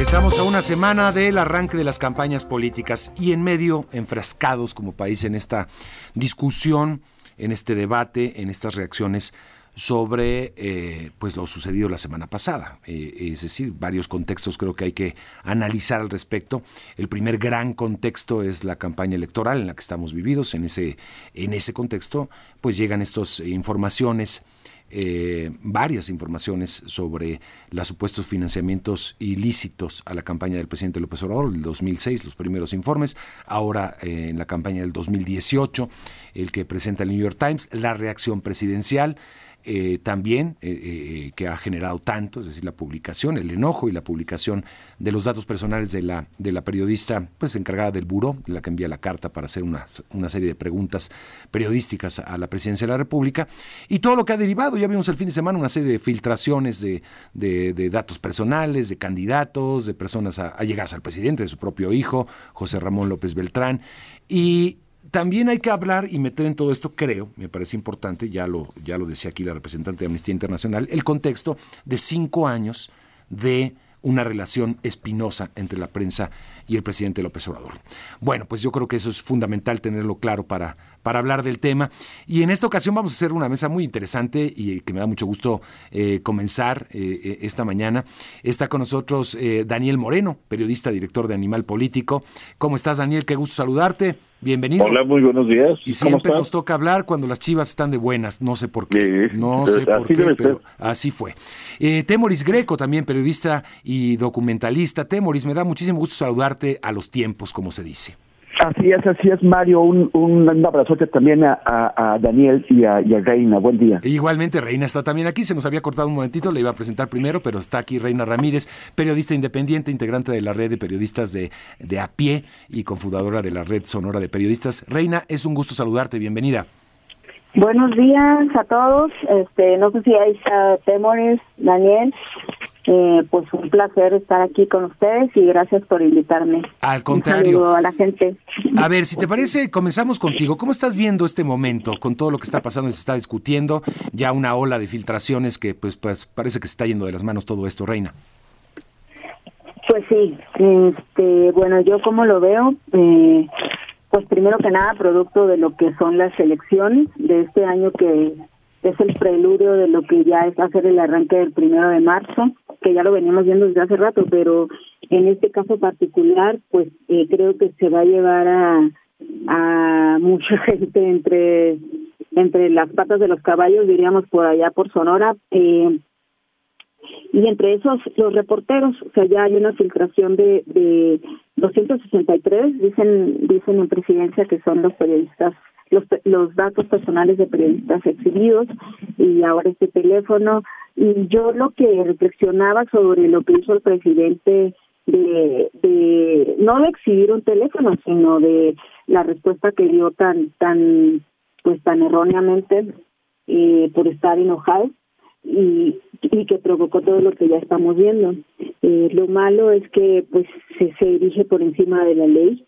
Estamos a una semana del arranque de las campañas políticas y en medio, enfrascados como país en esta discusión, en este debate, en estas reacciones sobre eh, pues lo sucedido la semana pasada. Eh, es decir, varios contextos creo que hay que analizar al respecto. El primer gran contexto es la campaña electoral en la que estamos vividos. En ese, en ese contexto, pues llegan estas informaciones eh, varias informaciones sobre los supuestos financiamientos ilícitos a la campaña del presidente López Obrador, del 2006, los primeros informes, ahora eh, en la campaña del 2018, el que presenta el New York Times, la reacción presidencial, eh, también eh, eh, que ha generado tanto, es decir, la publicación, el enojo y la publicación de los datos personales de la, de la periodista pues encargada del buró, de la que envía la carta para hacer una, una serie de preguntas periodísticas a la presidencia de la República, y todo lo que ha derivado, ya vimos el fin de semana una serie de filtraciones de, de, datos personales, de candidatos, de personas allegadas al presidente, de su propio hijo, José Ramón López Beltrán, y también hay que hablar y meter en todo esto, creo, me parece importante, ya lo, ya lo decía aquí la representante de Amnistía Internacional, el contexto de cinco años de una relación espinosa entre la prensa y el presidente López Obrador. Bueno, pues yo creo que eso es fundamental tenerlo claro para, para hablar del tema. Y en esta ocasión vamos a hacer una mesa muy interesante y que me da mucho gusto eh, comenzar eh, eh, esta mañana. Está con nosotros Daniel Moreno, periodista, director de Animal Político. ¿Cómo estás, Daniel? Qué gusto saludarte. Bienvenido. Hola, muy buenos días. Y siempre nos toca hablar cuando las chivas están de buenas, no sé por qué. no sé por qué, pero así fue. Temoris Greco, también periodista y documentalista. Temoris, me da muchísimo gusto saludarte a los tiempos, como se dice. Así es, así es, Mario. Un, un, abrazote también a, Daniel y a, Reina. Buen día. igualmente, Reina está también aquí. Se nos había cortado un momentito, le iba a presentar primero, pero está aquí Reina Ramírez, periodista independiente, integrante de la red de periodistas de, de a pie y cofundadora de la red sonora de periodistas. Reina, es un gusto saludarte. Bienvenida. Buenos días a todos. Este, no sé si hay temores, Daniel. Eh, pues un placer estar aquí con ustedes y gracias por invitarme. Al contrario. a la gente. A ver, si te parece, comenzamos contigo. ¿Cómo estás viendo este momento con todo lo que está pasando y se está discutiendo? Ya una ola de filtraciones que pues, pues parece que se está yendo de las manos todo esto, Reina. Pues sí, este, bueno, yo como lo veo, eh, pues primero que nada producto de lo que son las elecciones de este año que es el preludio de lo que ya es hacer el arranque del primero de marzo, que ya lo veníamos viendo desde hace rato, pero en este caso particular, pues eh, creo que se va a llevar a, a mucha gente entre entre las patas de los caballos, diríamos por allá por Sonora, eh, y entre esos los reporteros, o sea, ya hay una filtración de, de 263, dicen dicen en presidencia que son los periodistas los, los datos personales de periodistas exhibidos y ahora este teléfono. Y yo lo que reflexionaba sobre lo que hizo el presidente de, de no de exhibir un teléfono, sino de la respuesta que dio tan, tan, pues tan erróneamente eh, por estar enojado y, y que provocó todo lo que ya estamos viendo. Eh, lo malo es que pues se, se dirige por encima de la ley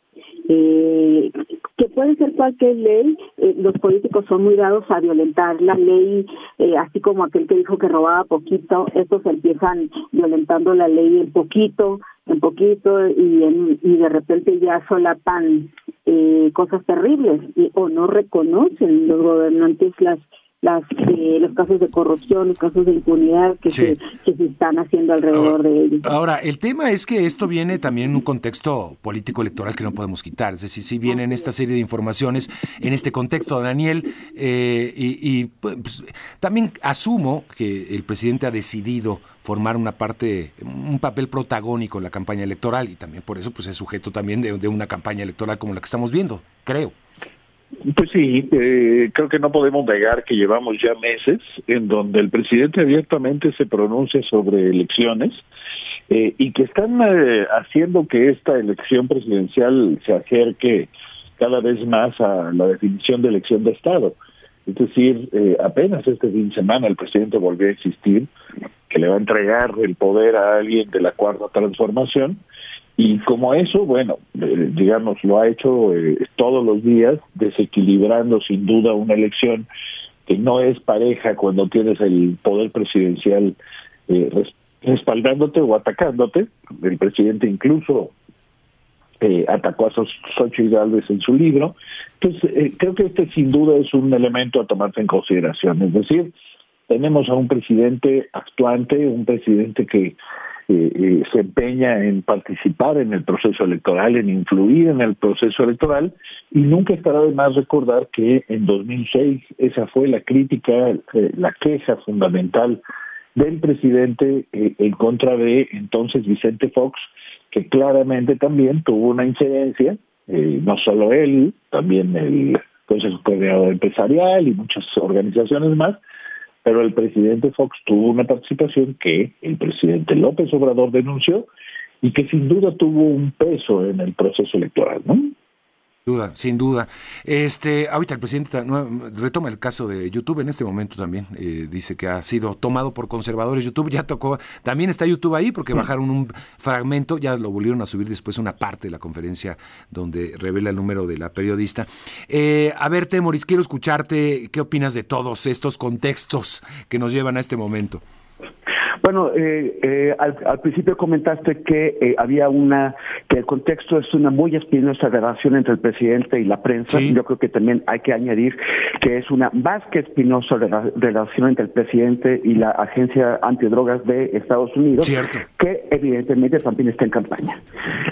eh, que puede ser cualquier ley, eh, los políticos son muy dados a violentar la ley, eh, así como aquel que dijo que robaba poquito, estos empiezan violentando la ley en poquito, en poquito, y, en, y de repente ya solapan eh, cosas terribles, y, o no reconocen los gobernantes las las eh, los casos de corrupción, los casos de impunidad que, se, que se están haciendo alrededor de ellos. Ahora, el tema es que esto viene también en un contexto político electoral que no podemos quitar, es decir, si vienen esta serie de informaciones en este contexto, Daniel, eh, y, pues, también asumo que el presidente ha decidido formar una parte, un papel protagónico en la campaña electoral y también por eso pues es sujeto también de una campaña electoral como la que estamos viendo, creo. Pues sí, eh, creo que no podemos negar que llevamos ya meses en donde el presidente abiertamente se pronuncia sobre elecciones eh, y que están eh, haciendo que esta elección presidencial se acerque cada vez más a la definición de elección de Estado. Es decir, apenas este fin de semana el presidente volvió a insistir que le va a entregar el poder a alguien de la cuarta transformación y como eso, bueno, eh, digamos, lo ha hecho eh, todos los días, desequilibrando sin duda una elección que no es pareja cuando tienes el poder presidencial eh, respaldándote o atacándote. El presidente incluso eh, atacó a Xochitl Gálvez en su libro. Entonces, eh, creo que este sin duda es un elemento a tomarse en consideración. Es decir, tenemos a un presidente actuante, un presidente que eh, se empeña en participar en el proceso electoral, en influir en el proceso electoral, y nunca estará de más recordar que en 2006 esa fue la crítica, la queja fundamental del presidente en contra de entonces Vicente Fox, que claramente también tuvo una incidencia, eh, no solo él, también el Consejo Coordinador Empresarial y muchas organizaciones más, pero el presidente Fox tuvo una participación que el presidente López Obrador denunció y que sin duda tuvo un peso en el proceso electoral, ¿no? Duda, sin duda. Este, ahorita el presidente retoma el caso de YouTube en este momento también. Eh, dice que ha sido tomado por conservadores. YouTube ya tocó, también está YouTube ahí porque bajaron un fragmento, ya lo volvieron a subir después una parte de la conferencia donde revela el número de la periodista. Eh, a ver, Temoris, quiero escucharte. ¿Qué opinas de todos estos contextos que nos llevan a este momento? Bueno, eh, eh, al, principio comentaste que eh, había una, que el contexto es una muy espinosa relación entre el presidente y la prensa. Yo creo que también hay que añadir que es una más que espinosa relación entre el presidente y la Agencia Antidrogas de Estados Unidos, que evidentemente también está en campaña.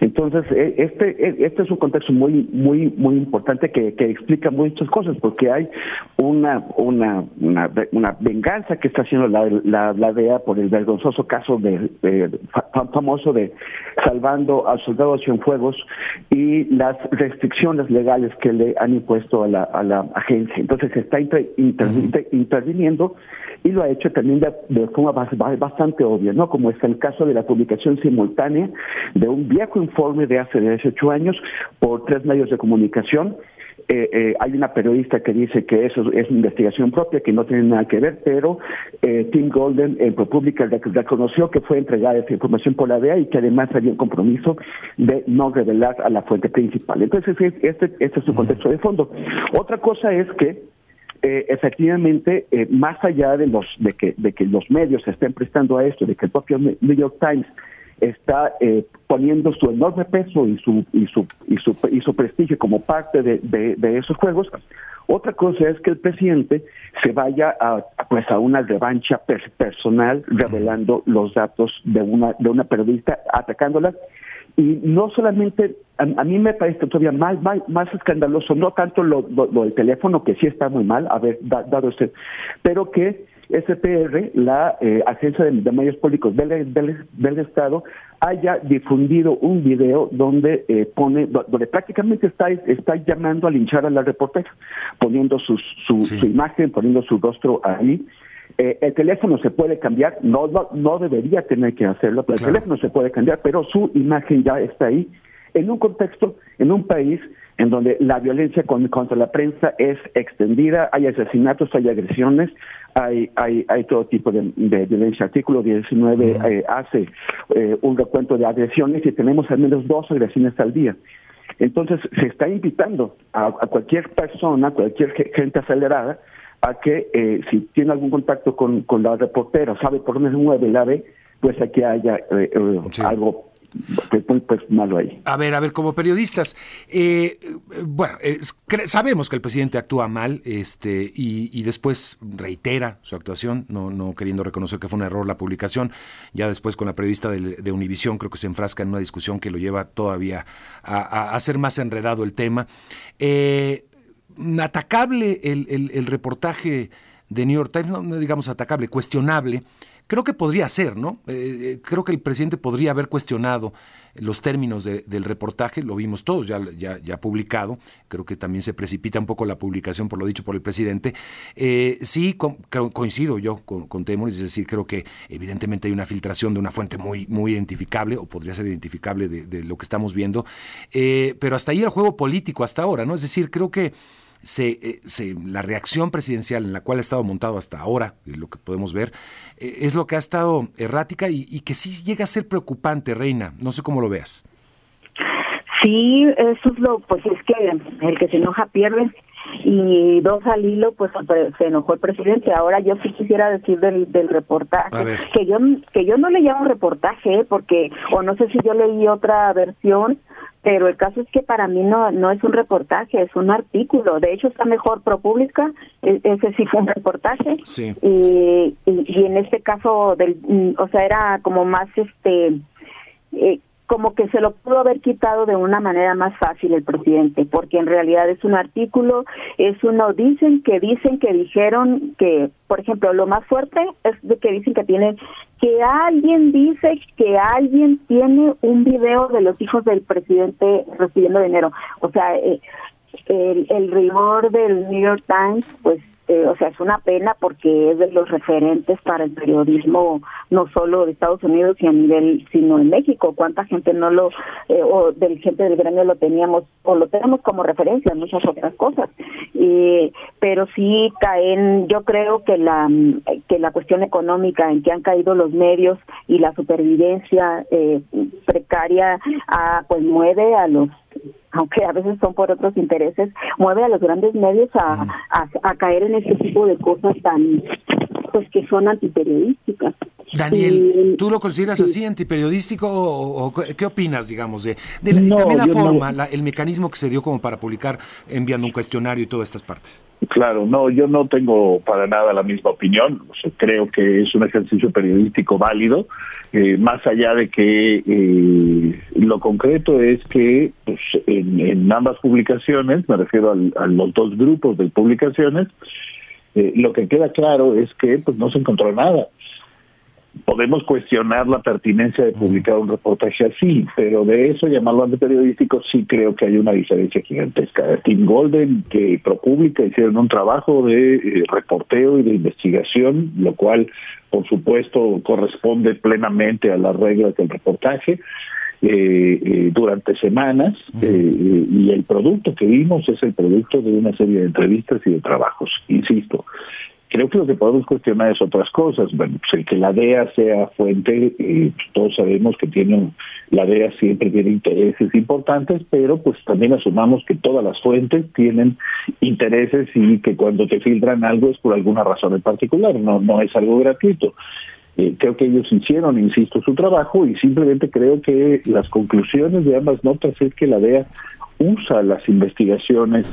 Entonces, e, este, e, este es un contexto muy, muy, muy importante que, que explica muchas cosas, porque hay una, una, una, venganza que está haciendo la, la, la DEA por el vergonzoso caso de, famoso de salvando al soldado Cienfuegos y las restricciones legales que le han impuesto a la, a la agencia. Entonces está interviniendo y lo ha hecho también de, forma bastante obvia, ¿no? Como es el caso de la publicación simultánea de un viejo informe de hace 18 años por tres medios de comunicación eh, eh, hay una periodista que dice que eso es investigación propia, que no tiene nada que ver, pero eh, Tim Golden en ProPublica reconoció que fue entregada esa información por la DEA y que además había un compromiso de no revelar a la fuente principal. Entonces, este, este es su contexto de fondo. Otra cosa es que eh, efectivamente, eh, más allá de los de que de que los medios se estén prestando a esto, de que el propio New York Times está eh, poniendo su enorme peso y su y su y su, y su prestigio como parte de, de, esos juegos. Otra cosa es que el presidente se vaya a pues a una revancha personal revelando los datos de una de una periodista atacándola y no solamente a, mí me parece todavía más más, escandaloso no tanto lo, del teléfono que sí está muy mal haber dado usted pero que SPR, la eh, Agencia de, Medios Públicos del, del, Estado, haya difundido un video donde eh, pone, donde prácticamente está, está llamando a linchar a la reportera, poniendo su, su, imagen, poniendo su rostro ahí. Eh, el teléfono se puede cambiar, no, no, debería tener que hacerlo, pero el teléfono se puede cambiar, pero su imagen ya está ahí, en un contexto, en un país en donde la violencia contra la prensa es extendida, hay asesinatos, hay agresiones, hay, hay, hay todo tipo de, violencia. Artículo 19 eh, hace eh, un recuento de agresiones y tenemos al menos dos agresiones al día. Entonces, se está invitando a, cualquier persona, cualquier gente acelerada, a que eh, si tiene algún contacto con, con la reportera, sabe por dónde se mueve la ve, pues aquí haya algo pues, pues, malo ahí. A ver, a ver, como periodistas, eh, bueno, sabemos que el presidente actúa mal este, y, después reitera su actuación, no, no queriendo reconocer que fue un error la publicación. Ya después con la periodista de, de Univisión creo que se enfrasca en una discusión que lo lleva todavía a, hacer más enredado el tema. Eh, atacable el, el, reportaje de New York Times, no digamos atacable, cuestionable, creo que podría ser, ¿no? Eh, eh, creo que el presidente podría haber cuestionado los términos del reportaje, lo vimos todos ya, ya, publicado, creo que también se precipita un poco la publicación por lo dicho por el presidente. Eh, sí, coincido yo con, con es decir, creo que evidentemente hay una filtración de una fuente muy, muy identificable, o podría ser identificable de, lo que estamos viendo, pero hasta ahí el juego político hasta ahora, ¿no? Es decir, creo que se, se, la reacción presidencial en la cual ha estado montado hasta ahora, lo que podemos ver, eh, es lo que ha estado errática y, que sí llega a ser preocupante, Reina. No sé cómo lo veas. Sí, eso es lo, pues es que el que se enoja pierde. y dos al hilo, pues se enojó el presidente. Ahora yo sí quisiera decir del, del reportaje, que yo que yo no le llamo reportaje, porque, o no sé si yo leí otra versión, pero el caso es que para mí no no es un reportaje, es un artículo. De hecho, está mejor ProPublica, e, ese sí fue un reportaje. Sí. Y, y, en este caso, del, mm, o sea, era como más este. Eh, como que se lo pudo haber quitado de una manera más fácil el presidente, porque en realidad es un artículo, es uno, dicen que dicen que dijeron que, por ejemplo, lo más fuerte es de que dicen que tiene, que alguien dice que alguien tiene un video de los hijos del presidente recibiendo dinero. O sea, eh, el, el rigor del New York Times, pues eh, o sea, es una pena porque es de los referentes para el periodismo, no solo de Estados Unidos y a nivel, sino en México. ¿Cuánta gente no lo, eh, o del gente del gremio lo teníamos, o lo tenemos como referencia en muchas otras cosas? pero sí caen, yo creo que la, que la cuestión económica en que han caído los medios y la supervivencia eh, precaria, ah, pues mueve a los aunque a veces son por otros intereses, mueve a los grandes medios a, a, caer en este tipo de cosas tan, pues que son antiperiodísticas. Daniel, ¿tú lo consideras así antiperiodístico o, qué opinas, digamos, de, también la forma, el mecanismo que se dio como para publicar enviando un cuestionario y todas estas partes? Claro, no, yo no tengo para nada la misma opinión. creo que es un ejercicio periodístico válido, eh, más allá de que eh, lo concreto es que pues, en, ambas publicaciones, me refiero a los dos grupos de publicaciones, eh, lo que queda claro es que pues no se encontró nada podemos cuestionar la pertinencia de publicar un reportaje así, pero de eso llamarlo antiperiodístico sí creo que hay una diferencia gigantesca. Tim Golden que ProPublica hicieron un trabajo de eh, reporteo y de investigación, lo cual por supuesto corresponde plenamente a las reglas del reportaje. Eh, eh, durante semanas y el producto que vimos es el producto de una serie de entrevistas y de trabajos, insisto. Creo que lo que podemos cuestionar es otras cosas. Bueno, pues el que la DEA sea fuente, eh, todos sabemos que tiene la DEA siempre tiene intereses importantes, pero pues también asumamos que todas las fuentes tienen intereses y que cuando te filtran algo es por alguna razón en particular, no, no es algo gratuito. Eh, creo que ellos hicieron, insisto, su trabajo y simplemente creo que las conclusiones de ambas notas es que la DEA usa las investigaciones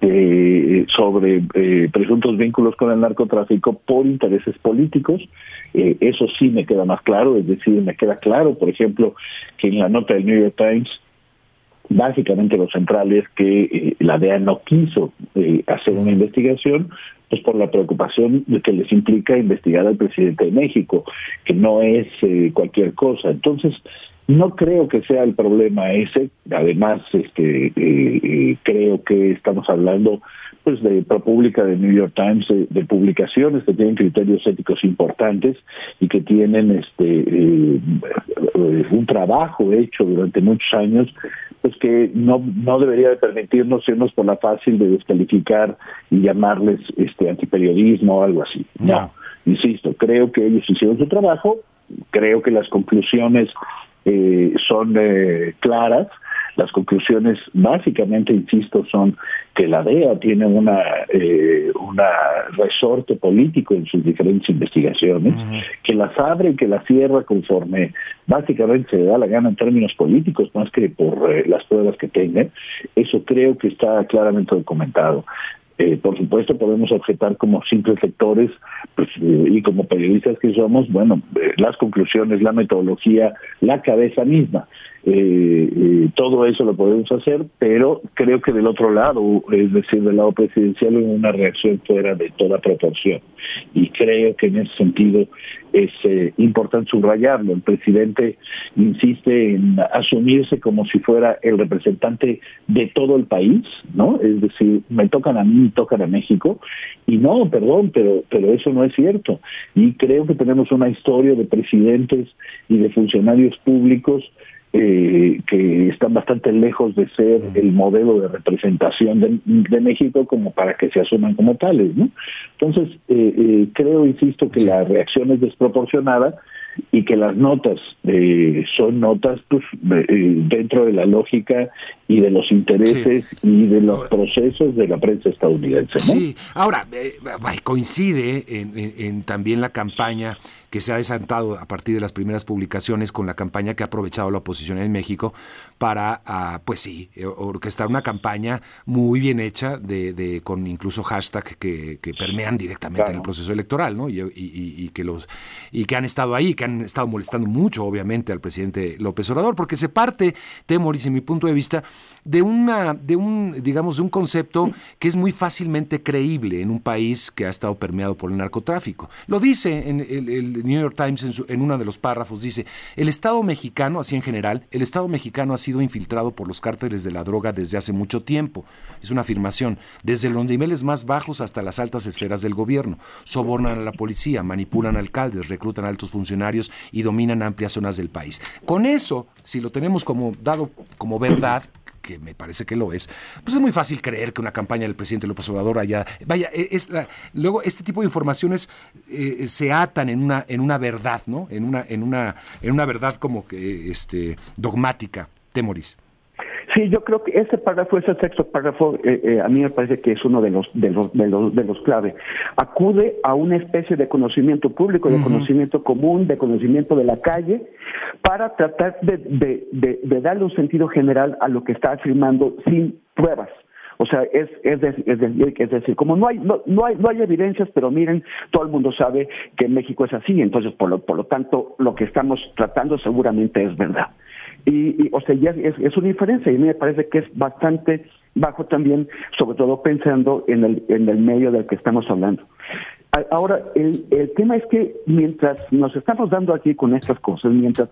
eh, sobre eh, presuntos vínculos con el narcotráfico por intereses políticos. Eh, eso sí me queda más claro, es decir, me queda claro, por ejemplo, que en la nota del New York Times, básicamente lo central es que la DEA no quiso hacer una investigación pues por la preocupación que les implica investigar al presidente de México, que no es cualquier cosa. Entonces, no creo que sea el problema ese. Además, este, eh, eh, creo que estamos hablando pues de ProPublica, de New York Times, de, publicaciones que tienen criterios éticos importantes y que tienen este eh, un trabajo hecho durante muchos años, pues que no no debería de permitirnos irnos por la fácil de descalificar y llamarles este antiperiodismo o algo así. no. insisto, creo que ellos hicieron su trabajo, creo que las conclusiones eh, son eh, claras. Las conclusiones, básicamente, insisto, son que la DEA tiene una, eh, una resorte político en sus diferentes investigaciones, que las abre y que las cierra conforme básicamente se le da la gana en términos políticos, más que por eh, las pruebas que tengan. Eso creo que está claramente documentado. Eh, por supuesto, podemos objetar como simples lectores pues, eh, y como periodistas que somos, bueno, eh, las conclusiones, la metodología, la cabeza misma. Todo eso lo podemos hacer, pero creo que del otro lado, es decir, del lado presidencial, hay una reacción fuera de toda proporción. Y creo que en ese sentido es importante subrayarlo. El presidente insiste en asumirse como si fuera el representante de todo el país, ¿no? Es decir, me tocan a mí, tocan a México, y no, perdón, pero, pero eso no es cierto. Y creo que tenemos una historia de presidentes y de funcionarios públicos eh, que están bastante lejos de ser el modelo de representación de, México como para que se asuman como tales, ¿no? Entonces, eh, eh, creo, insisto, que la reacción es desproporcionada y que las notas eh, son notas pues, eh, dentro de la lógica y de los intereses y de los procesos de la prensa estadounidense. Sí, ahora eh, coincide en, también la campaña que se ha desatado a partir de las primeras publicaciones con la campaña que ha aprovechado la oposición en México para, ah, pues sí, orquestar una campaña muy bien hecha de, con incluso hashtag que, permean directamente en el proceso electoral, ¿no? Y, que los y que han estado ahí, que han estado molestando mucho, obviamente, al presidente López Obrador, porque se parte, Temoris, en mi punto de vista, de una, de un, digamos, de un concepto que es muy fácilmente creíble en un país que ha estado permeado por el narcotráfico. Lo dice en el New York Times en, uno de los párrafos dice, el Estado mexicano, así en general, el Estado mexicano ha sido infiltrado por los cárteles de la droga desde hace mucho tiempo. Es una afirmación, desde los niveles más bajos hasta las altas esferas del gobierno. Sobornan a la policía, manipulan alcaldes, reclutan altos funcionarios y dominan amplias zonas del país. Con eso, si lo tenemos como dado como verdad, que me parece que lo es, pues es muy fácil creer que una campaña del presidente López Obrador haya... Vaya, e, es la, luego este tipo de informaciones eh, se atan en una, en una verdad, ¿no? En una, en una, en una verdad como que este, dogmática. Temoris. Sí, yo creo que ese párrafo, ese sexto párrafo, eh, eh, a mí me parece que es uno de los de los de los, de los clave. Acude a una especie de conocimiento público, de conocimiento común, de conocimiento de la calle, para tratar de, de, de, darle un sentido general a lo que está afirmando sin pruebas. O sea, es, es, es, es, decir, como no hay, no, no, hay, no hay evidencias, pero miren, todo el mundo sabe que México es así, entonces por lo, por lo tanto lo que estamos tratando seguramente es verdad. Y, o sea, ya es, es una diferencia y me parece que es bastante bajo también, sobre todo pensando en el, en el medio del que estamos hablando. Ahora, el, el tema es que mientras nos estamos dando aquí con estas cosas, mientras,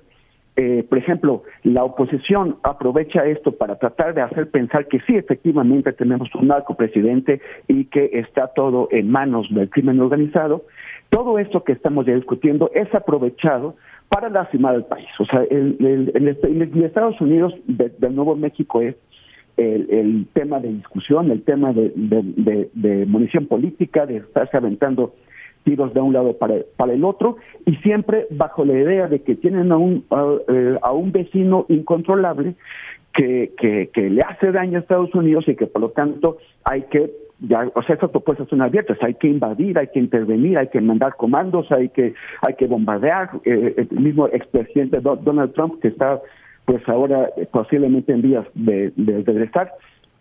eh, por ejemplo, la oposición aprovecha esto para tratar de hacer pensar que sí, efectivamente tenemos un narco presidente y que está todo en manos del crimen organizado, todo esto que estamos ya discutiendo es aprovechado para lastimar al país. O sea, el, Estados Unidos del Nuevo México es el, tema de discusión, el tema de, munición política, de estarse aventando tiros de un lado para, el otro, y siempre bajo la idea de que tienen a un, a, eh, un vecino incontrolable que, que le hace daño a Estados Unidos y que por lo tanto hay que ya, o sea, esas propuestas son abiertas, hay que invadir, hay que intervenir, hay que mandar comandos, hay que, hay que bombardear. Eh, el mismo expresidente Donald Trump, que está pues ahora posiblemente en vías de, regresar,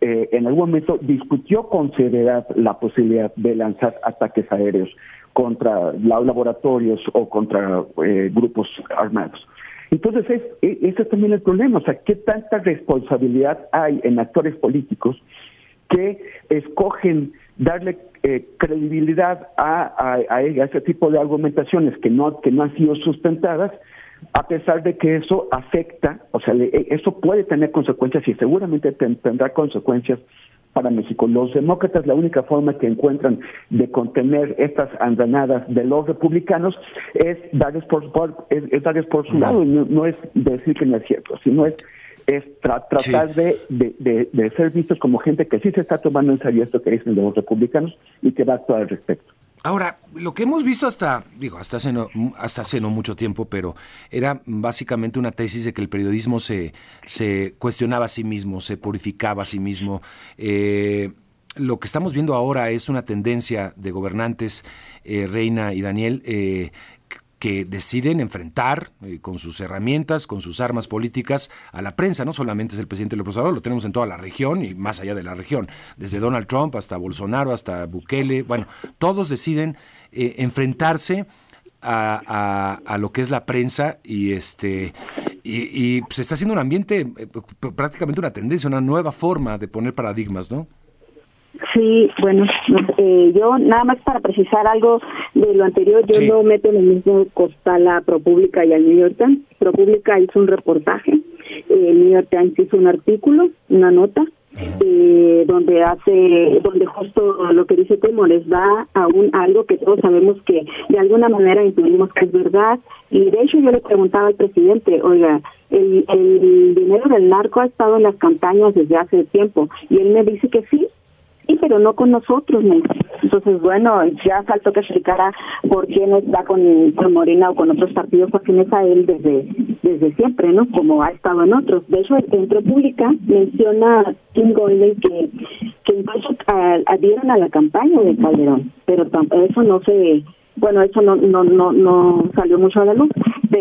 eh, en algún momento discutió con seriedad la posibilidad de lanzar ataques aéreos contra laboratorios o contra eh, grupos armados. Entonces, es, e, ese es también el problema, o sea, ¿qué tanta responsabilidad hay en actores políticos que escogen darle eh, credibilidad a, a, ese tipo de argumentaciones que no, que no han sido sustentadas, a pesar de que eso afecta, o sea, e, eso puede tener consecuencias y seguramente tendrá consecuencias para México. Los demócratas la única forma que encuentran de contener estas andanadas de los republicanos es darles por, es, darles por su lado, no, no es decir que no es cierto, sino es es tratar de, de, ser vistos como gente que sí se está tomando en serio esto que dicen los republicanos y que va a actuar al respecto. Ahora, lo que hemos visto hasta, digo, hasta hace no, hasta hace no mucho tiempo, pero era básicamente una tesis de que el periodismo se, se cuestionaba a sí mismo, se purificaba a sí mismo. Eh, lo que estamos viendo ahora es una tendencia de gobernantes, eh, Reina y Daniel, eh, que deciden enfrentar eh, con sus herramientas, con sus armas políticas a la prensa. No solamente es el presidente López Obrador, lo tenemos en toda la región y más allá de la región, desde Donald Trump hasta Bolsonaro, hasta Bukele. Bueno, todos deciden eh, enfrentarse a, lo que es la prensa y este y, se está haciendo un ambiente eh, prácticamente una tendencia, una nueva forma de poner paradigmas, ¿no? Sí, bueno, eh, yo nada más para precisar algo de lo anterior, yo no meto en el mismo costal a ProPublica y al New York Times. ProPublica hizo un reportaje, eh, el New York Times hizo un artículo, una nota, eh, donde hace, donde justo lo que dice Temores da a un algo que todos sabemos que de alguna manera intuimos que es verdad. Y de hecho yo le preguntaba al presidente, oiga, el, el dinero del narco ha estado en las campañas desde hace tiempo. Y él me dice que sí, sí, pero no con nosotros. Entonces, bueno, ya faltó que explicara por qué no está con, con Morena o con otros partidos afines a él desde, desde siempre, ¿no? Como ha estado en otros. De hecho, en Pública menciona Tim Golden que, que incluso adhieron a la campaña de Calderón, pero eso no se bueno, eso no, no, no, no salió mucho a la luz.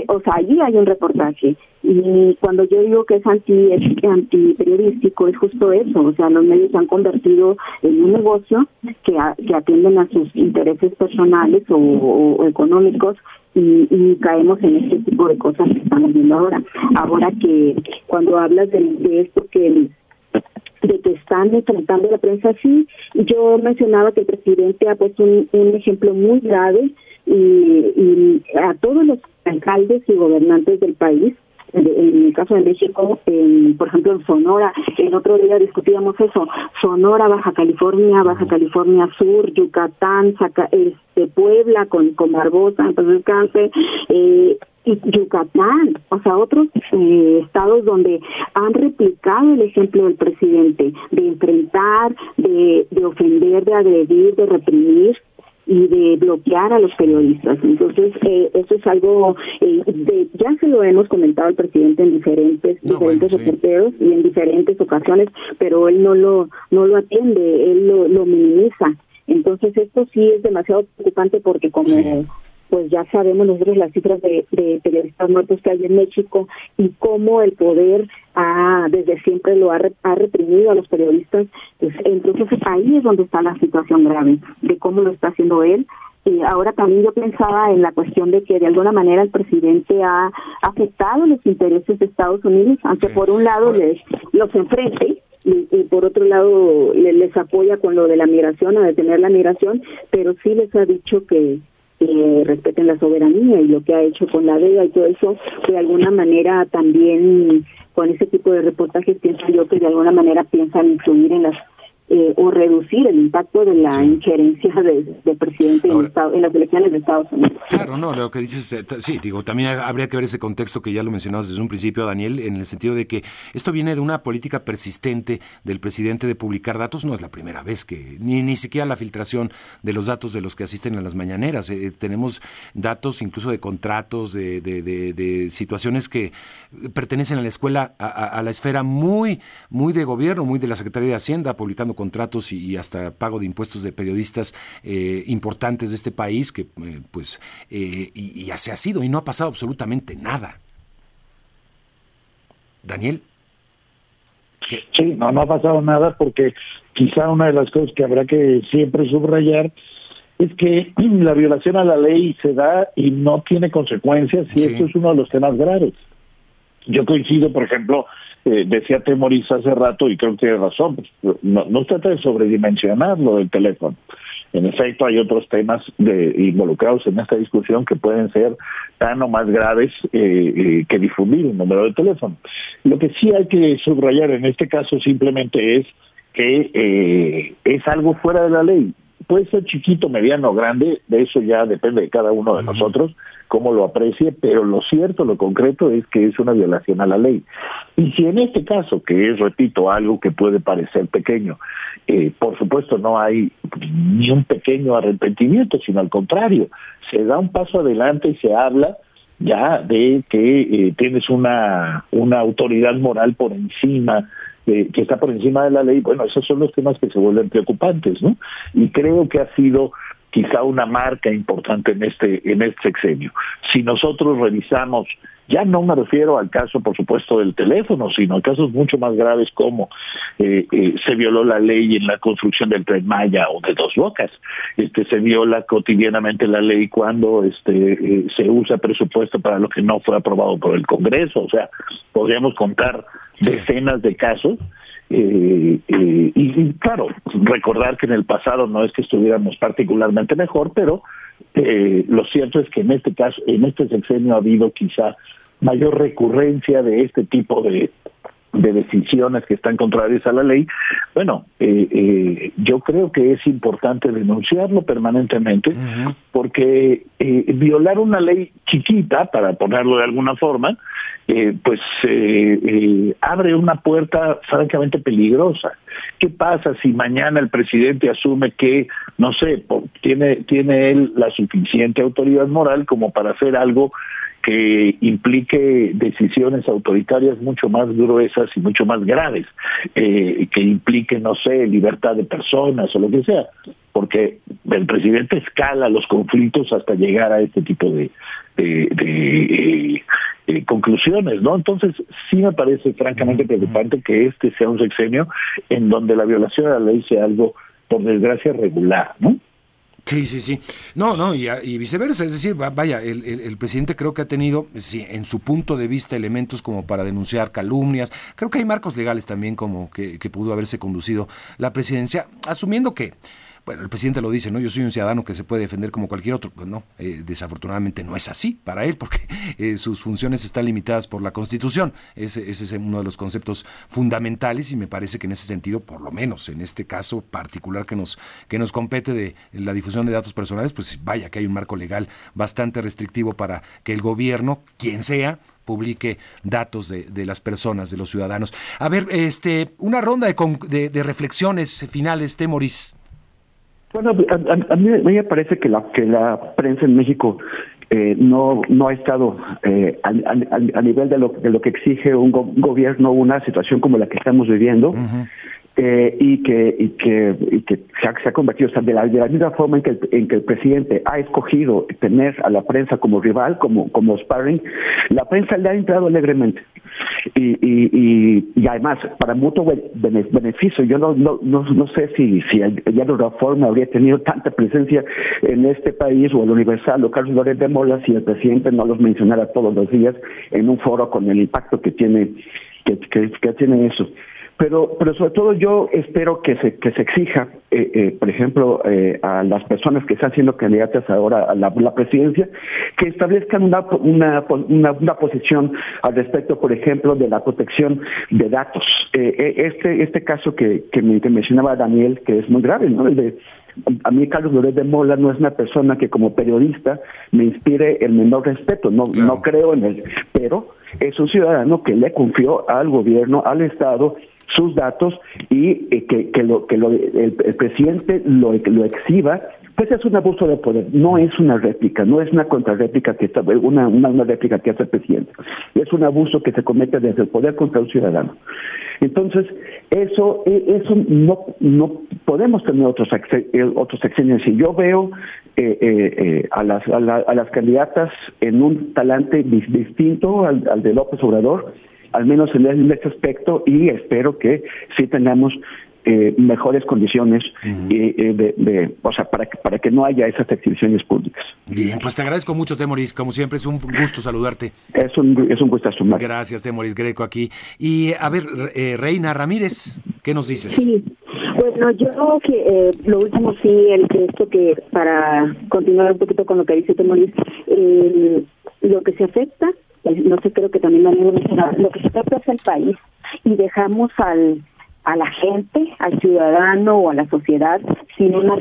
O sea, allí hay un reportaje. Y cuando yo digo que es anti, antiperiodístico, es justo eso. O sea, los medios se han convertido en un negocio que, que atienden a sus intereses personales o, económicos y, y, caemos en este tipo de cosas que estamos viendo ahora. Ahora que cuando hablas de, de esto que de que están enfrentando la prensa así. Yo mencionaba que el presidente ha puesto un, ejemplo muy grave y, a todos los alcaldes y gobernantes del país en el caso de México, por ejemplo en Sonora, el otro día discutíamos eso, Sonora, Baja California, Baja California Sur, Yucatán, este, Puebla con, con Barbosa, entonces cáncer, eh, y Yucatán, o sea, otros eh, estados donde han replicado el ejemplo del presidente de enfrentar, de, de ofender, de agredir, de reprimir y de bloquear a los periodistas. Entonces, eh, eso es algo, eh, de, ya se lo hemos comentado al presidente en diferentes diferentes y en diferentes ocasiones, pero él no lo no lo atiende, él lo, lo minimiza. Entonces, esto sí es demasiado preocupante porque como pues ya sabemos nosotros las cifras de, periodistas muertos que hay en México y cómo el poder ha, desde siempre lo ha, reprimido a los periodistas. Pues, entonces ahí es donde está la situación grave, de cómo lo está haciendo él. Y ahora también yo pensaba en la cuestión de que de alguna manera el presidente ha afectado los intereses de Estados Unidos, aunque por un lado les los enfrente, y, por otro lado les apoya con lo de la migración, a detener la migración, pero sí les ha dicho que, que respeten la soberanía y lo que ha hecho con la DEA y todo eso, de alguna manera también con ese tipo de reportajes pienso yo que de alguna manera piensan influir en las eh, o reducir el impacto de la injerencia del presidente en, las elecciones de Estados Unidos. Claro, no, lo que dices, eh, sí, digo, también habría que ver ese contexto que ya lo mencionabas desde un principio, Daniel, en el sentido de que esto viene de una política persistente del presidente de publicar datos, no es la primera vez que, ni, ni siquiera la filtración de los datos de los que asisten a las mañaneras, eh, tenemos datos incluso de contratos, de, de, situaciones que pertenecen a la escuela, a, a la esfera muy, muy de gobierno, muy de la Secretaría de Hacienda, publicando contratos y, hasta pago de impuestos de periodistas eh, importantes de este país, que eh, pues, eh, y, y así ha sido, y no ha pasado absolutamente nada. Daniel. Sí, no, no ha pasado nada porque quizá una de las cosas que habrá que siempre subrayar es que la violación a la ley se da y no tiene consecuencias y esto es uno de los temas graves. Yo coincido, por ejemplo, eh, decía Temoris hace rato, y creo que tiene razón, pues, no, no trata de sobredimensionar lo del teléfono. En efecto, hay otros temas de, involucrados en esta discusión que pueden ser tan o más graves eh, eh, que difundir un número de teléfono. Lo que sí hay que subrayar en este caso simplemente es que es algo fuera de la ley puede ser chiquito, mediano, grande, de eso ya depende de cada uno de nosotros, cómo lo aprecie, pero lo cierto, lo concreto es que es una violación a la ley. Y si en este caso, que es, repito, algo que puede parecer pequeño, eh, por supuesto no hay ni un pequeño arrepentimiento, sino al contrario, se da un paso adelante y se habla ya de que eh, tienes una, una autoridad moral por encima que está por encima de la ley, bueno, esos son los temas que se vuelven preocupantes, ¿no? Y creo que ha sido quizá una marca importante en este en este sexenio. Si nosotros revisamos, ya no me refiero al caso, por supuesto, del teléfono, sino a casos mucho más graves como eh, eh, se violó la ley en la construcción del tren Maya o de Dos Bocas, este se viola cotidianamente la ley cuando este eh, se usa presupuesto para lo que no fue aprobado por el Congreso, o sea, podríamos contar decenas de casos. Eh, eh, y, claro, recordar que en el pasado no es que estuviéramos particularmente mejor, pero eh, lo cierto es que en este caso, en este sexenio ha habido quizá mayor recurrencia de este tipo de, de decisiones que están contrarias a la ley, bueno, eh, eh, yo creo que es importante denunciarlo permanentemente porque eh, violar una ley chiquita, para ponerlo de alguna forma, pues abre una puerta francamente peligrosa. ¿Qué pasa si mañana el presidente asume que, no sé, tiene, tiene él la suficiente autoridad moral como para hacer algo que implique decisiones autoritarias mucho más gruesas y mucho más graves, eh, que implique, no sé, libertad de personas o lo que sea, porque el presidente escala los conflictos hasta llegar a este tipo de, de, eh, conclusiones, ¿no? Entonces, sí me parece francamente preocupante que este sea un sexenio en donde la violación de la ley sea algo, por desgracia, regular, ¿no? Sí, sí, sí. No, no, y, viceversa. Es decir, vaya, el, presidente creo que ha tenido, sí, en su punto de vista, elementos como para denunciar calumnias. Creo que hay marcos legales también como que, que pudo haberse conducido la presidencia, asumiendo que bueno, el presidente lo dice, ¿no? Yo soy un ciudadano que se puede defender como cualquier otro. Pues no, eh, desafortunadamente no es así para él, porque eh, sus funciones están limitadas por la Constitución. Ese, ese, es uno de los conceptos fundamentales y me parece que en ese sentido, por lo menos en este caso particular que nos, que nos compete de la difusión de datos personales, pues vaya que hay un marco legal bastante restrictivo para que el gobierno, quien sea, publique datos de, de, las personas, de los ciudadanos. A ver, este, una ronda de, de reflexiones finales, Temoris. Bueno, a, mí, me parece que la que la prensa en México eh, no no ha estado eh, a, nivel de lo, de lo que exige un gobierno una situación como la que estamos viviendo eh, y que y que, y que se, ha, se ha convertido de, la, de la misma forma en que, el, en que el presidente ha escogido tener a la prensa como rival como como sparring la prensa le ha entrado alegremente. Y, y, y, además para mutuo beneficio yo no no no, sé si si el diario forma habría tenido tanta presencia en este país o el Universal o Carlos Loret de Mola si el presidente no los mencionara todos los días en un foro con el impacto que tiene que, que tiene eso pero pero sobre todo yo espero que se que se exija eh, eh, por ejemplo eh, a las personas que están siendo candidatas ahora a la, presidencia que establezcan una, una una, posición al respecto por ejemplo de la protección de datos. Este este caso que que, me, mencionaba Daniel que es muy grave no el de a mí Carlos Loret de Mola no es una persona que como periodista me inspire el menor respeto, no, no creo en él, pero es un ciudadano que le confió al gobierno, al Estado, sus datos y eh, que, lo, que lo, el, presidente lo, exhiba, pues es un abuso de poder, no es una réplica, no es una contrarréplica que está, una, una, réplica que hace el presidente, es un abuso que se comete desde el poder contra un ciudadano. Entonces, eso, e, eso no, no podemos tener otros eh, otros sexenios. Y yo veo eh, eh, a, las, a, las candidatas en un talante distinto al, al de López Obrador, al menos en este aspecto y espero que sí tengamos eh, mejores condiciones eh, de, o sea, para que, para que no haya esas exhibiciones públicas. Bien, pues te agradezco mucho, Temoris. Como siempre, es un gusto saludarte. Es un, es un gusto Gracias, Temoris Greco, aquí. Y a ver, eh, Reina Ramírez, ¿qué nos dices? Sí, bueno, yo que eh, lo último sí, el esto que para continuar un poquito con lo que dice Temoris, lo que se afecta no sé, creo que también lo mencionado, lo que se trata es el país y dejamos al a la gente, al ciudadano o a la sociedad sin una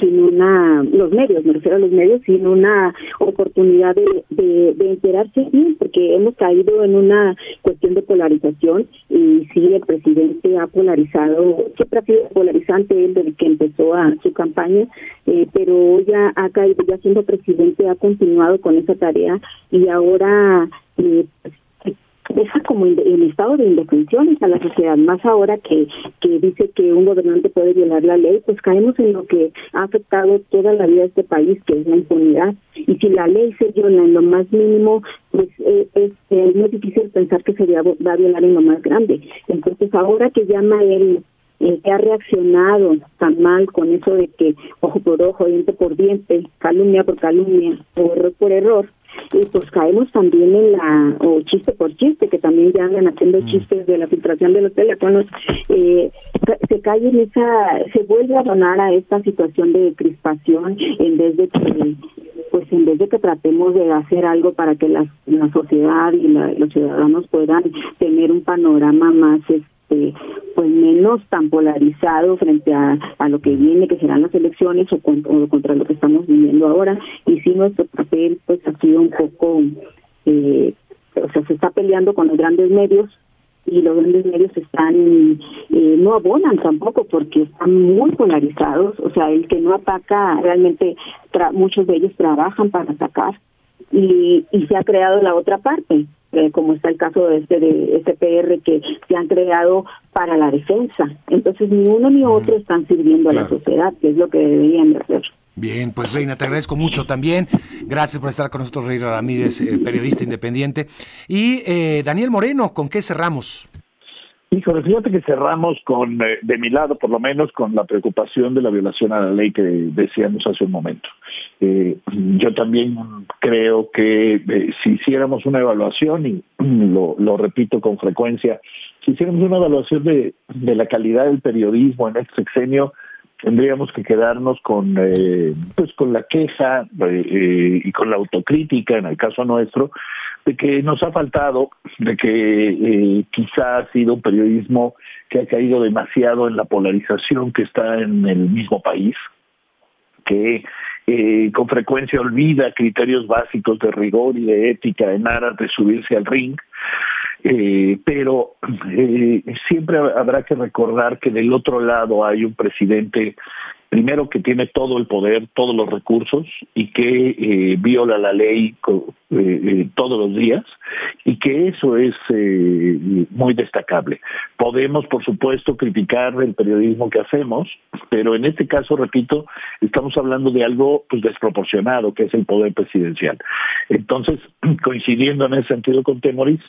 sin una los medios, me refiero a los medios, sin una oportunidad de, de, enterarse bien, porque hemos caído en una cuestión de polarización y sí el presidente ha polarizado, siempre ha sido polarizante él desde que empezó a su campaña, eh, pero ya ha caído, ya siendo presidente ha continuado con esa tarea y ahora eh, deja como en, estado de indefensión a la sociedad, más ahora que, que dice que un gobernante puede violar la ley, pues caemos en lo que ha afectado toda la vida de este país, que es la impunidad. Y si la ley se viola en lo más mínimo, pues eh, es, es muy difícil pensar que se va a violar en lo más grande. Entonces, ahora que llama él eh, que ha reaccionado tan mal con eso de que ojo por ojo, diente por diente, calumnia por calumnia, o error por error, y pues caemos también en la, o chiste por chiste, que también ya andan haciendo mm. chistes de la filtración de los teléfonos, eh, se cae en esa, se vuelve a donar a esta situación de crispación en vez de que pues en vez de que tratemos de hacer algo para que la, la sociedad y los ciudadanos puedan tener un panorama más este pues menos tan polarizado frente a, a lo que viene que serán las elecciones o, contra lo que estamos viviendo ahora. Y si nuestro papel pues ha sido un poco eh, o sea se está peleando con los grandes medios y los grandes medios están eh, no abonan tampoco porque están muy polarizados. O sea el que no ataca realmente muchos de ellos trabajan para atacar y, y se ha creado la otra parte eh, como está el caso de este de SPR que se han creado para la defensa entonces ni uno ni otro están sirviendo a la sociedad que es lo que deberían de hacer Bien, pues Reina, te agradezco mucho también. Gracias por estar con nosotros, Reina Ramírez, eh, periodista independiente. Y eh, Daniel Moreno, ¿con qué cerramos? Híjole, fíjate que cerramos con, eh, de mi lado por lo menos, con la preocupación de la violación a la ley que decíamos hace un momento. Yo también creo que si hiciéramos una evaluación, y lo, repito con frecuencia, si hiciéramos una evaluación de, la calidad del periodismo en este sexenio, tendríamos que quedarnos con eh, pues con la queja eh, y con la autocrítica en el caso nuestro de que nos ha faltado de que eh, quizá ha sido un periodismo que ha caído demasiado en la polarización que está en el mismo país que eh, con frecuencia olvida criterios básicos de rigor y de ética en aras de subirse al ring eh, pero eh, siempre habrá que recordar que del otro lado hay un presidente primero que tiene todo el poder, todos los recursos y que eh, viola la ley eh, todos los días y que eso es muy destacable. Podemos, por supuesto, criticar el periodismo que hacemos, pero en este caso, repito, estamos hablando de algo pues desproporcionado, que es el poder presidencial. Entonces, coincidiendo en ese sentido con Temoris,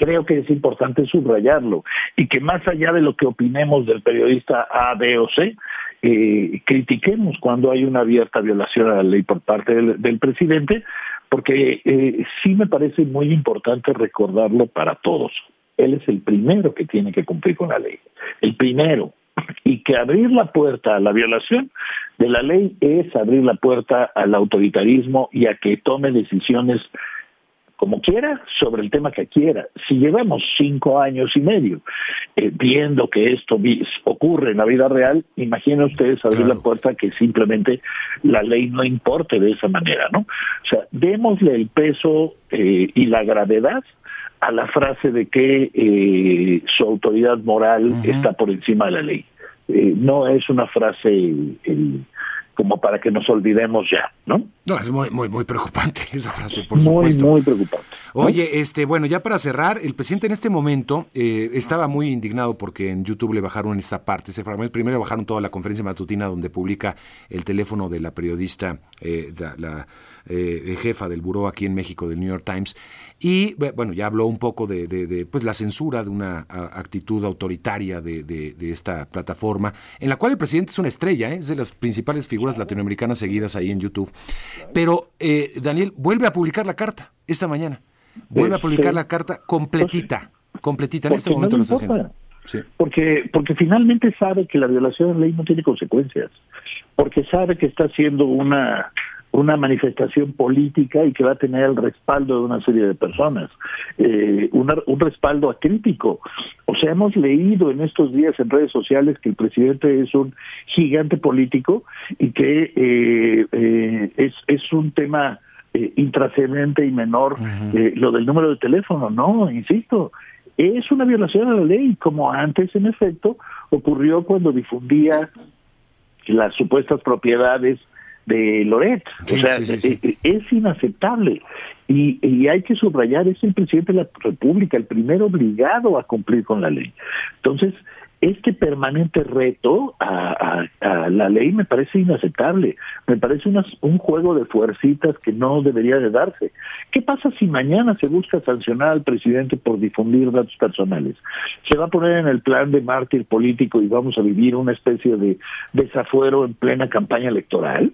creo que es importante subrayarlo y que más allá de lo que opinemos del periodista A, B o C, eh, critiquemos cuando hay una abierta violación a la ley por parte del, presidente, porque eh, sí me parece muy importante recordarlo para todos. Él es el primero que tiene que cumplir con la ley, el primero. Y que abrir la puerta a la violación de la ley es abrir la puerta al autoritarismo y a que tome decisiones como quiera, sobre el tema que quiera. Si llevamos cinco años y medio eh, viendo que esto ocurre en la vida real, imaginen ustedes abrir la puerta que simplemente la ley no importe de esa manera, ¿no? O sea, démosle el peso eh, y la gravedad a la frase de que eh, su autoridad moral está por encima de la ley. no es una frase como para que nos olvidemos ya, ¿no? No, es muy, muy, muy preocupante esa frase, por supuesto. Muy, muy preocupante. Oye, este, bueno, ya para cerrar, el presidente en este momento eh, estaba muy indignado porque en YouTube le bajaron esta parte, ese fragmento. Primero bajaron toda la conferencia matutina donde publica el teléfono de la periodista, eh, la, eh, jefa del buró aquí en México, del New York Times. Y bueno, ya habló un poco de, pues, la censura de una actitud autoritaria de, esta plataforma, en la cual el presidente es una estrella, ¿eh? es de las principales figuras latinoamericanas seguidas ahí en YouTube. Pero eh, Daniel vuelve a publicar la carta esta mañana. Vuelve a publicar la carta completita, completita. En este momento lo está haciendo. Porque, porque finalmente sabe que la violación de la ley no tiene consecuencias, porque sabe que está haciendo una una manifestación política y que va a tener el respaldo de una serie de personas, eh, un respaldo acrítico. O sea, hemos leído en estos días en redes sociales que el presidente es un gigante político y que eh, eh, es, es un tema eh, intrascendente y menor eh, lo del número de teléfono, no, insisto, es una violación a la ley, como antes en efecto ocurrió cuando difundía las supuestas propiedades de Loret. o sea, eh, eh, es, inaceptable. Y, y, hay que subrayar, es el presidente de la República, el primero obligado a cumplir con la ley. Entonces, este permanente reto a, la ley me parece inaceptable, me parece un juego de fuercitas que no debería de darse. ¿Qué pasa si mañana se busca sancionar al presidente por difundir datos personales? ¿Se va a poner en el plan de mártir político y vamos a vivir una especie de desafuero en plena campaña electoral?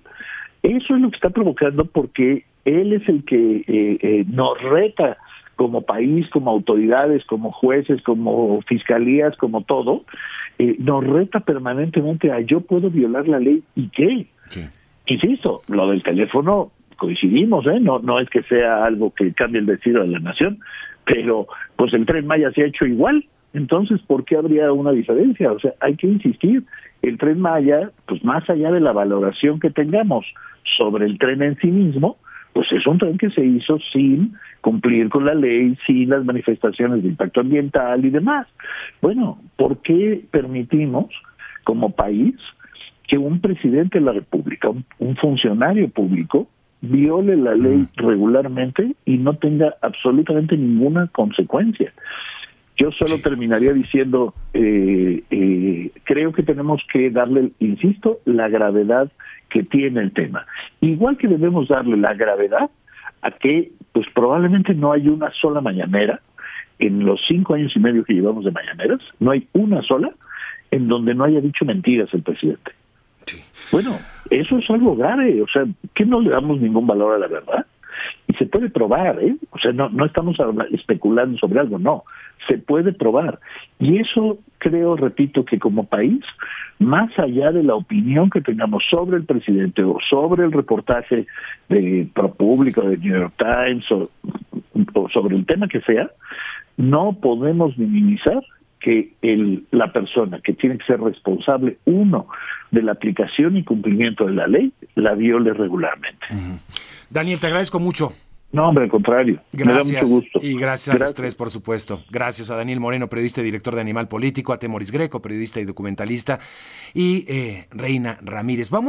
Eso es lo que está provocando porque él es el que eh, eh, nos reta como país, como autoridades, como jueces, como fiscalías, como todo, eh, nos reta permanentemente a yo puedo violar la ley y qué. Insisto, lo del teléfono coincidimos, ¿eh? No, no es que sea algo que cambie el destino de la nación, pero pues el tren Maya se ha hecho igual, entonces, ¿por qué habría una diferencia? O sea, hay que insistir, el tren Maya, pues más allá de la valoración que tengamos sobre el tren en sí mismo, pues es un tren que se hizo sin cumplir con la ley, sin las manifestaciones de impacto ambiental y demás. Bueno, ¿por qué permitimos como país que un presidente de la República, un, funcionario público, viole la ley regularmente y no tenga absolutamente ninguna consecuencia? Yo solo terminaría diciendo, eh, eh, creo que tenemos que darle, insisto, la gravedad que tiene el tema. Igual que debemos darle la gravedad a que, pues probablemente no hay una sola mañanera en los cinco años y medio que llevamos de mañaneras, no hay una sola en donde no haya dicho mentiras el presidente. Bueno, eso es algo grave, o sea, que no le damos ningún valor a la verdad y se puede probar, ¿eh? O sea, no, no estamos especulando sobre algo, no, se puede probar. Y eso creo, repito, que como país, más allá de la opinión que tengamos sobre el presidente o sobre el reportaje de ProPublica, de New York Times o, o sobre el tema que sea, no podemos minimizar que el, la persona que tiene que ser responsable, uno, de la aplicación y cumplimiento de la ley, la viole regularmente. Daniel, te agradezco mucho. No, hombre, al contrario. Gracias. Me da mucho gusto. Y gracias, a los tres, por supuesto. Gracias a Daniel Moreno, periodista y director de Animal Político, a Temoris Greco, periodista y documentalista, y eh, Reina Ramírez. Vamos